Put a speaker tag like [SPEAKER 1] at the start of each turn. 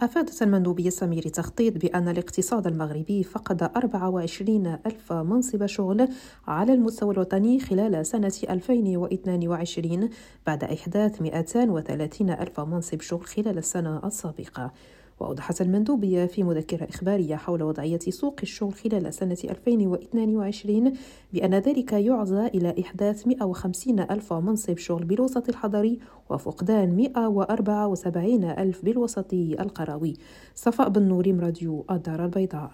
[SPEAKER 1] أفادت المندوبية سمير تخطيط بأن الاقتصاد المغربي فقد 24 ألف منصب شغل على المستوى الوطني خلال سنة 2022 بعد إحداث 230 ألف منصب شغل خلال السنة السابقة. وأوضحت المندوبية في مذكرة إخبارية حول وضعية سوق الشغل خلال سنة 2022 بأن ذلك يعزى إلى إحداث 150 ألف منصب شغل بالوسط الحضري وفقدان 174 ألف بالوسط القروي صفاء بن نوريم راديو الدار البيضاء.